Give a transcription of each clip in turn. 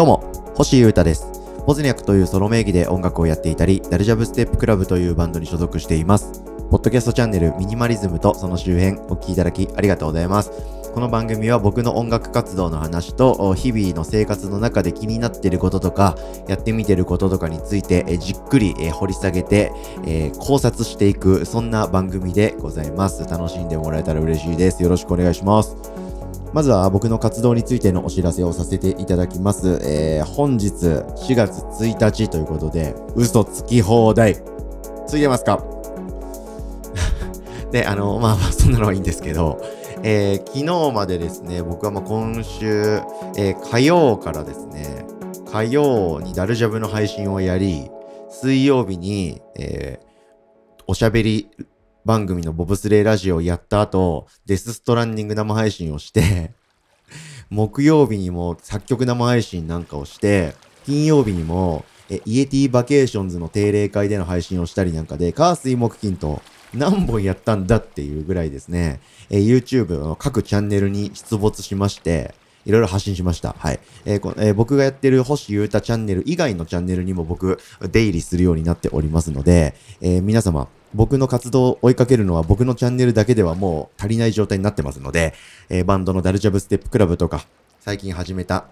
どうも、星優太です。ポズニャクというソロ名義で音楽をやっていたり、ダルジャブステップクラブというバンドに所属しています。ポッドキャストチャンネルミニマリズムとその周辺お聞きいただきありがとうございます。この番組は僕の音楽活動の話と日々の生活の中で気になっていることとかやってみてることとかについてえじっくりえ掘り下げて、え考察していくそんな番組でございます。楽しんでもらえたら嬉しいです。よろしくお願いします。まずは僕の活動についてのお知らせをさせていただきます。えー本日4月1日ということで、嘘つき放題。ついてますか？で、あの、まあまあ、そんなのはいいんですけど、えー昨日までですね、僕はまあ今週、えー火曜からですね、火曜にダルジャブの配信をやり、水曜日に、えーおしゃべり番組のボブスレーラジオをやった後、デスストランディング生配信をして、木曜日にも作曲生配信なんかをして、金曜日にも、えイエティバケーションズの定例会での配信をしたりなんかで、火水木金と何本やったんだっていうぐらいですね、え YouTube の各チャンネルに出没しまして、いろいろ発信しました。はい。えーこえー僕がやってる星優太チャンネル以外のチャンネルにも僕、出入りするようになっておりますので、えー皆様、僕の活動を追いかけるのは僕のチャンネルだけではもう足りない状態になってますので、えーバンドのダルジャブステップクラブとか、最近始めた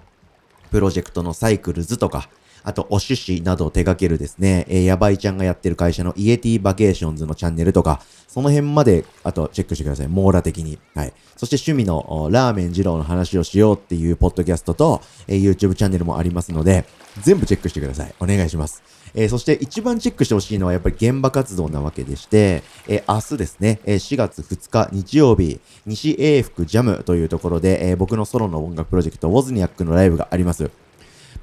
プロジェクトのサイクルズとか、あと、お趣旨などを手掛けるですね、えー、やばいちゃんがやってる会社のイエティバケーションズのチャンネルとか、その辺まで、あと、チェックしてください。網羅的に。はい。そして趣味のラーメン二郎の話をしようっていうポッドキャストと、えー YouTube チャンネルもありますので、全部チェックしてください。お願いします。えーそして一番チェックしてほしいのはやっぱり現場活動なわけでして、えー明日ですね、えー4月2日日曜日、西英福ジャムというところで、え僕のソロの音楽プロジェクト、ウォズニアックのライブがあります。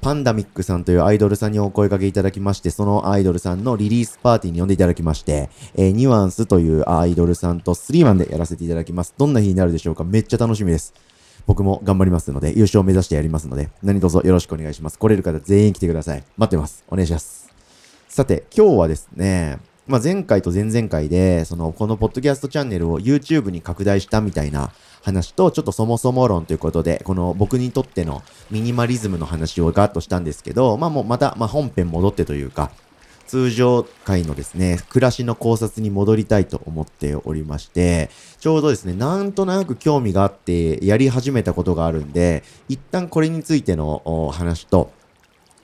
パンダミックさんというアイドルさんにお声掛けいただきまして、そのアイドルさんのリリースパーティーに呼んでいただきまして、えーニュアンスというアイドルさんとスリーマンでやらせていただきます。どんな日になるでしょうか？めっちゃ楽しみです。僕も頑張りますので、優勝を目指してやりますので、何卒よろしくお願いします。来れる方全員来てください。待ってます。お願いします。さて、今日はですね、まあ、前回と前々回で、その、このポッドキャストチャンネルを YouTube に拡大したみたいな話と、ちょっとそもそも論ということで、この僕にとってのミニマリズムの話をガーッとしたんですけど、まあもうまた、まあ本編戻ってというか、通常回のですね、暮らしの考察に戻りたいと思っておりまして、ちょうどですね、なんとなく興味があってやり始めたことがあるんで、一旦これについてのお話と、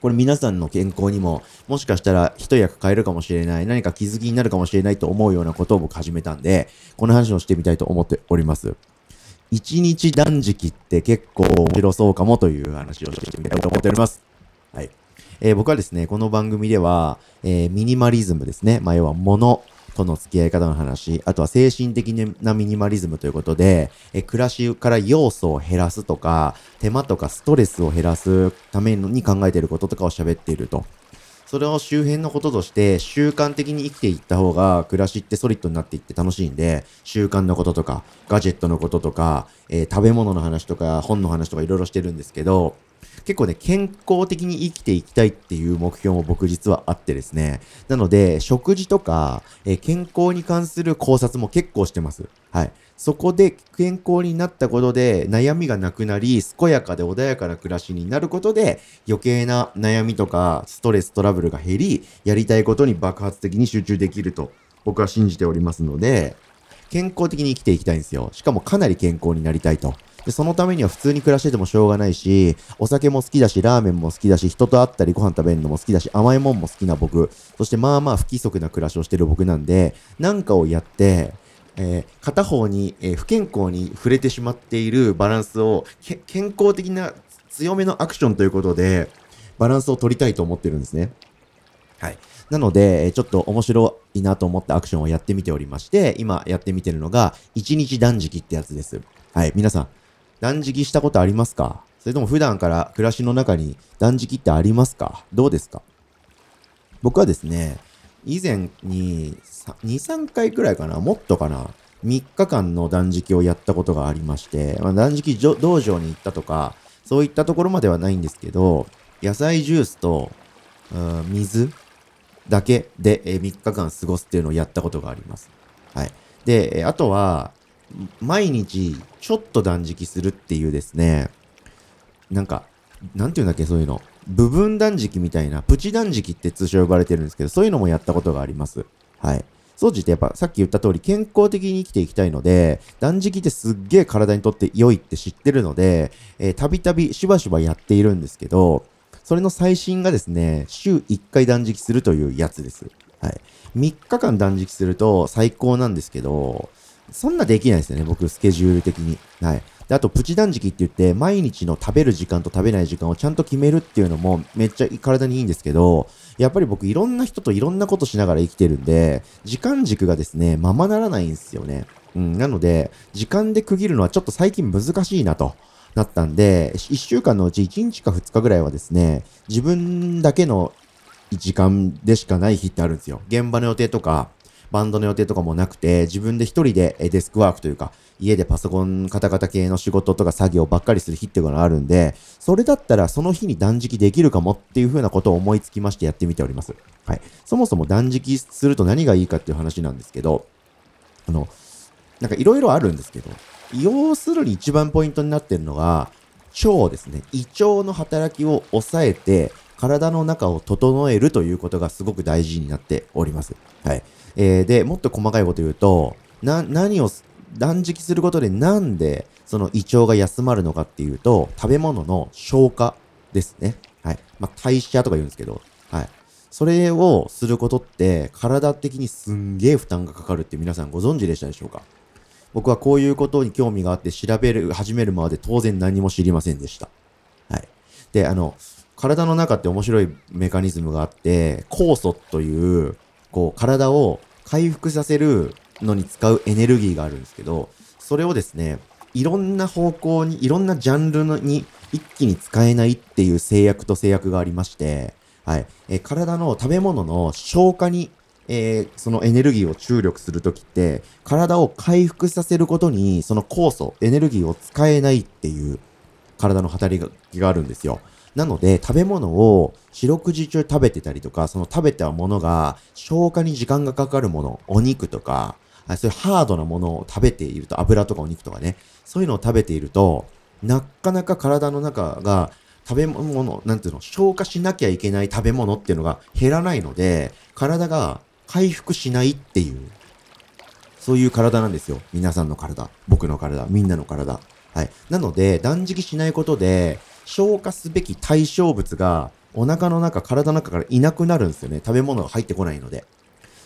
これ皆さんの健康にも、もしかしたら一役買えるかもしれない、何か気づきになるかもしれないと思うようなことを僕始めたんで、この話をしてみたいと思っております。一日断食って結構面白そうかもという話をしてみたいと思っております。はい。えー僕はですね、この番組では、えーミニマリズムですね。まあ、要は物との付き合い方の話、あとは精神的なミニマリズムということで、え暮らしから要素を減らすとか、手間とかストレスを減らすために考えていることとかを喋っていると。それを周辺のこととして習慣的に生きていった方が暮らしってソリッドになっていって楽しいんで、習慣のこととか、ガジェットのこととか、えー食べ物の話とか、本の話とかいろいろしてるんですけど、結構ね、健康的に生きていきたいっていう目標も僕実はあってですね。なので、食事とか、えー健康に関する考察も結構してます。はい。そこで健康になったことで悩みがなくなり、健やかで穏やかな暮らしになることで余計な悩みとかストレストラブルが減り、やりたいことに爆発的に集中できると僕は信じておりますので、健康的に生きていきたいんですよ。しかもかなり健康になりたいと。で、そのためには普通に暮らしててもしょうがないし、お酒も好きだし、ラーメンも好きだし、人と会ったりご飯食べるのも好きだし、甘いもんも好きな僕、そしてまあまあ不規則な暮らしをしてる僕なんで、なんかをやって、えー片方に、えー不健康に触れてしまっているバランスを、健康的な強めのアクションということで、バランスを取りたいと思ってるんですね。はい。なので、ちょっと面白いなと思ったアクションをやってみておりまして、今やってみてるのが、1日断食ってやつです。はい。皆さん、断食したことありますか？それとも普段から暮らしの中に断食ってありますか？どうですか？僕はですね、以前に2、3回くらいかな、もっとかな、3日間の断食をやったことがありまして、まあ、断食道場に行ったとか、そういったところまではないんですけど、野菜ジュースと、うん水だけで、3日間過ごすっていうのをやったことがあります。はい。で、あとは、毎日ちょっと断食するっていうですね、なんか、なんていうんだっけ、そういうの。部分断食みたいな、プチ断食って通称呼ばれてるんですけど、そういうのもやったことがあります。はい。掃除ってやっぱさっき言った通り健康的に生きていきたいので、断食ってすっげえ体にとって良いって知ってるので、えー、たびたびしばしばやっているんですけど、それの最新がですね、週1回断食するというやつです。はい。3日間断食すると最高なんですけど、そんなできないですよね、僕、スケジュール的に。はい。で、あと、プチ断食って言って、毎日の食べる時間と食べない時間をちゃんと決めるっていうのもめっちゃ体にいいんですけど、やっぱり僕いろんな人といろんなことしながら生きてるんで、時間軸がですね、ままならないんですよね。うん、なので、時間で区切るのはちょっと最近難しいなと。なったんで、1週間のうち1日か2日ぐらいはですね、自分だけの時間でしかない日ってあるんですよ。現場の予定とか、バンドの予定とかもなくて、自分で一人でデスクワークというか、家でパソコンカタカタ系の仕事とか作業ばっかりする日っていうのがあるんで、それだったらその日に断食できるかもっていう風なことを思いつきましてやってみております。はい。そもそも断食すると何がいいかっていう話なんですけど、あの、なんかいろいろあるんですけど、要するに一番ポイントになってるのが、腸ですね。胃腸の働きを抑えて、体の中を整えるということがすごく大事になっております。はい。えー、で、もっと細かいこと言うと、な、何を断食することでなんでその胃腸が休まるのかっていうと、食べ物の消化ですね。はい。まあ、代謝とか言うんですけど、はい。それをすることって体的にすんげえ負担がかかるって皆さんご存知でしたでしょうか？僕はこういうことに興味があって調べる、始めるまで当然何も知りませんでした。はい。で、あの、体の中って面白いメカニズムがあって、酵素という、こう、体を回復させるのに使うエネルギーがあるんですけど、それをですね、いろんな方向に、いろんなジャンルに一気に使えないっていう制約と制約がありまして、はい。えー、体の食べ物の消化に、えー、そのエネルギーを注力するときって、体を回復させることに、その酵素、エネルギーを使えないっていう体の働きがあるんですよ。なので、食べ物を四六時中食べてたりとか、その食べたものが消化に時間がかかるもの、お肉とか、そういうハードなものを食べていると、油とかお肉とかね、そういうのを食べていると、なかなか体の中が食べ物、なんていうの、消化しなきゃいけない食べ物っていうのが減らないので、体が回復しないっていう、そういう体なんですよ。皆さんの体、僕の体、みんなの体。はい。なので、断食しないことで、消化すべき対象物がお腹の中、体の中からいなくなるんですよね。食べ物が入ってこないので。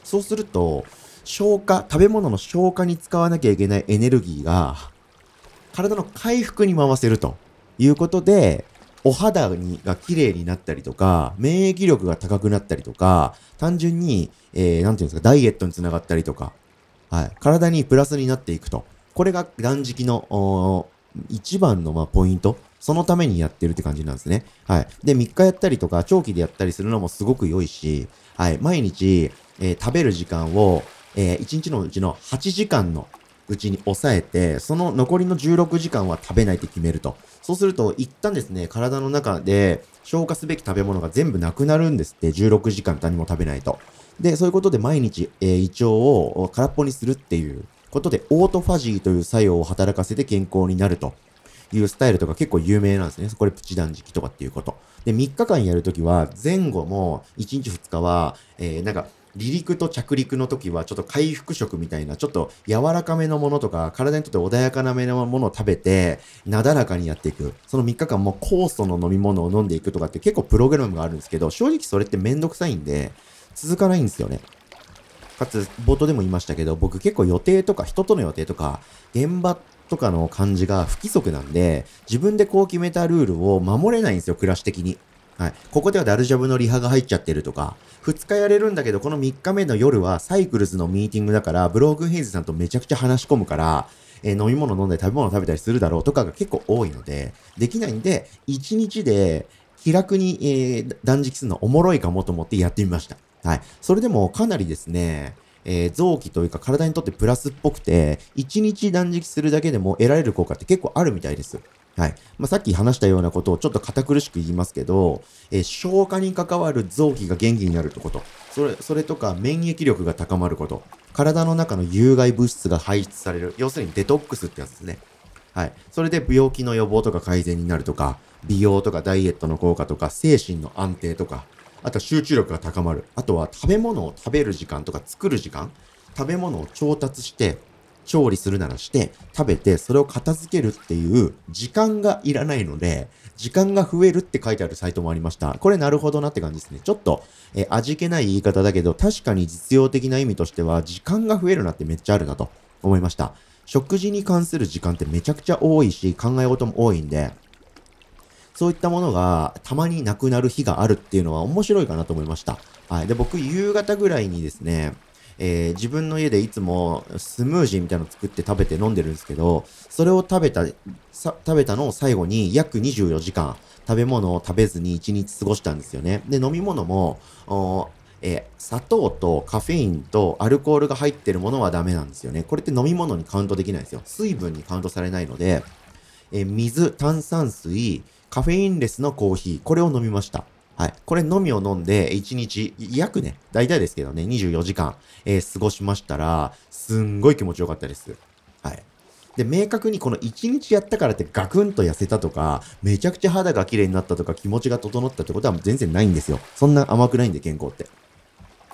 そうすると、消化、食べ物の消化に使わなきゃいけないエネルギーが、体の回復に回せるということで、お肌にが綺麗になったりとか、免疫力が高くなったりとか、単純に、えー、なんていうんですか、ダイエットにつながったりとか、はい、体にプラスになっていくと。これが断食の、一番の、まあ、ポイント。そのためにやってるって感じなんですね。はい。で、3日やったりとか、長期でやったりするのもすごく良いし、はい。毎日、えー、食べる時間を、えー、1日のうちの8時間のうちに抑えて、その残りの16時間は食べないって決めると。そうすると、一旦ですね、体の中で消化すべき食べ物が全部なくなるんですって、16時間何も食べないと。で、そういうことで毎日、えー、胃腸を空っぽにするっていうことで、オートファジーという作用を働かせて健康になると。いうスタイルとか結構有名なんですね。これプチ断食とかっていうこと。で、3日間やるときは、前後も1日2日は、えー、なんか、離陸と着陸の時はちょっと回復食みたいな、ちょっと柔らかめのものとか、体にとって穏やかなめのものを食べて、なだらかにやっていく。その3日間も酵素の飲み物を飲んでいくとかって結構プログラムがあるんですけど、正直それってめんどくさいんで、続かないんですよね。かつ、冒頭でも言いましたけど、僕結構予定とか、人との予定とか、現場とかの感じが不規則なんで、自分でこう決めたルールを守れないんですよ、暮らし的に。はい。ここではダルジャブのリハが入っちゃってるとか、2日やれるんだけど、この3日目の夜はサイクルズのミーティングだから、ブローグヘイズさんとめちゃくちゃ話し込むから、えー、飲み物飲んで食べ物食べたりするだろうとかが結構多いので、できないんで、1日で気楽に、えー、断食するのおもろいかもと思ってやってみました。はい。それでもかなりですね、えー、臓器というか体にとってプラスっぽくて、1日断食するだけでも得られる効果って結構あるみたいです。はい。まあ、さっき話したようなことをちょっと堅苦しく言いますけど、えー、消化に関わる臓器が元気になるってこと。それ、それとか免疫力が高まること。体の中の有害物質が排出される。要するにデトックスってやつですね。はい。それで病気の予防とか改善になるとか、美容とかダイエットの効果とか、精神の安定とか、あとは集中力が高まる。あとは食べ物を食べる時間とか作る時間、食べ物を調達して、調理するならして、食べて、それを片付けるっていう時間がいらないので、時間が増えるって書いてあるサイトもありました。これなるほどなって感じですね。ちょっと、え味気ない言い方だけど、確かに実用的な意味としては、時間が増えるなってめっちゃあるなと思いました。食事に関する時間ってめちゃくちゃ多いし、考え事も多いんで、そういったものがたまになくなる日があるっていうのは面白いかなと思いました。はい。で、僕、夕方ぐらいにですね、えー、自分の家でいつもスムージーみたいなの作って食べて飲んでるんですけど、それを食べた、食べたのを最後に約24時間食べ物を食べずに1日過ごしたんですよね。で、飲み物も、えー、砂糖とカフェインとアルコールが入ってるものはダメなんですよね。これって飲み物にカウントできないんですよ。水分にカウントされないので、えー、水、炭酸水、カフェインレスのコーヒー、これを飲みました。はい。これのみを飲んで、1日、約ね、大体ですけどね、24時間、えー、過ごしましたら、すんごい気持ちよかったです。はい。で、明確にこの1日やったからってガクンと痩せたとか、めちゃくちゃ肌が綺麗になったとか、気持ちが整ったってことは全然ないんですよ。そんな甘くないんで、健康って。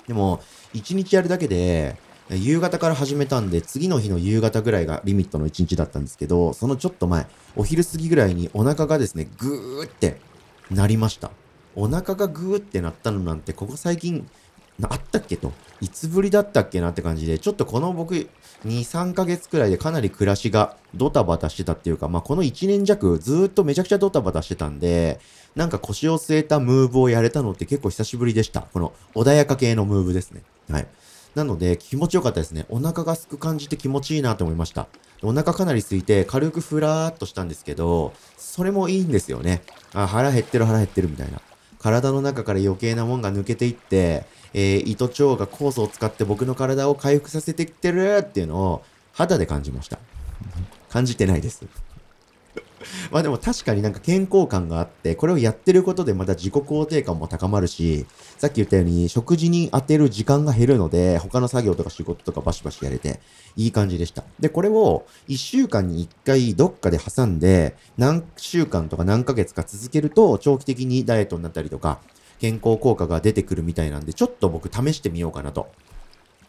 でも、1日やるだけで、夕方から始めたんで、次の日の夕方ぐらいがリミットの1日だったんですけど、そのちょっと前、お昼過ぎぐらいにお腹がですね、ぐーってなりました。お腹がグーってなったのなんて、ここ最近、あったっけと。いつぶりだったっけなって感じで、ちょっとこの僕、2、3ヶ月くらいでかなり暮らしがドタバタしてたっていうか、まあ、この1年弱ずっとめちゃくちゃドタバタしてたんで、なんか腰を据えたムーブをやれたのって結構久しぶりでした。この穏やか系のムーブですね。はい。なので気持ちよかったですね。お腹がすく感じて気持ちいいなと思いました。お腹かなり空いて軽くふらーっとしたんですけど、それもいいんですよね。あ、腹減ってる腹減ってるみたいな。体の中から余計なもんが抜けていって、えー、糸腸が酵素を使って僕の体を回復させてきてるっていうのを肌で感じました。感じてないです。まあでも確かになんか健康感があって、これをやってることでまた自己肯定感も高まるし、さっき言ったように食事に当てる時間が減るので、他の作業とか仕事とかバシバシやれて、いい感じでした。で、これを1週間に1回どっかで挟んで、何週間とか何ヶ月か続けると、長期的にダイエットになったりとか、健康効果が出てくるみたいなんで、ちょっと僕試してみようかなと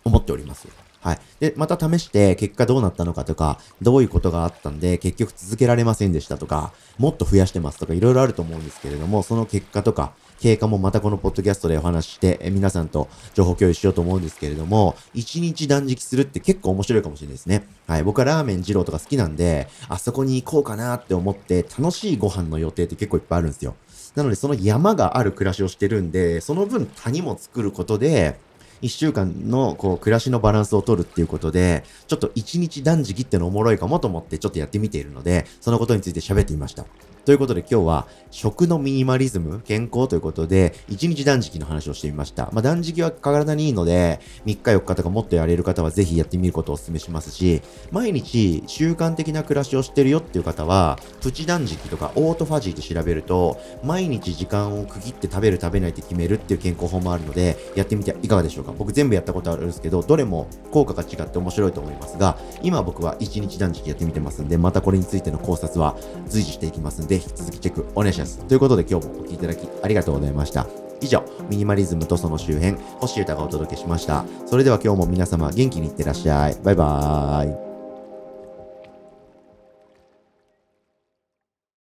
思っております。はい。で、また試して結果どうなったのかとか、どういうことがあったんで結局続けられませんでしたとか、もっと増やしてますとかいろいろあると思うんですけれども、その結果とか、経過もまたこのポッドキャストでお話しして、え皆さんと情報共有しようと思うんですけれども、1日断食するって結構面白いかもしれないですね。はい。僕はラーメン二郎とか好きなんで、あそこに行こうかなって思って、楽しいご飯の予定って結構いっぱいあるんですよ。なので、その山がある暮らしをしてるんで、その分谷も作ることで、1週間のこう暮らしのバランスを取るっていうことで、ちょっと一日断食ってのおもろいかもと思ってちょっとやってみているので、そのことについて喋ってみました。ということで今日は食のミニマリズム、健康ということで、1日断食の話をしてみました。まあ、断食は体にいいので、3日4日とかもっとやれる方はぜひやってみることをお勧めしますし、毎日習慣的な暮らしをしてるよっていう方は、プチ断食とかオートファジーで調べると、毎日時間を区切って食べる食べないって決めるっていう健康法もあるので、やってみていかがでしょうか僕全部やったことあるんですけど、どれも効果が違って面白いと思いますが、今僕は1日断食やってみてますんで、またこれについての考察は随時していきますんで、引き続きチェックお願いします。ということで今日もお聴きいただきありがとうございました。以上、ミニマリズムとその周辺、星歌がお届けしました。それでは今日も皆様元気にいってらっしゃい。バイバーイ。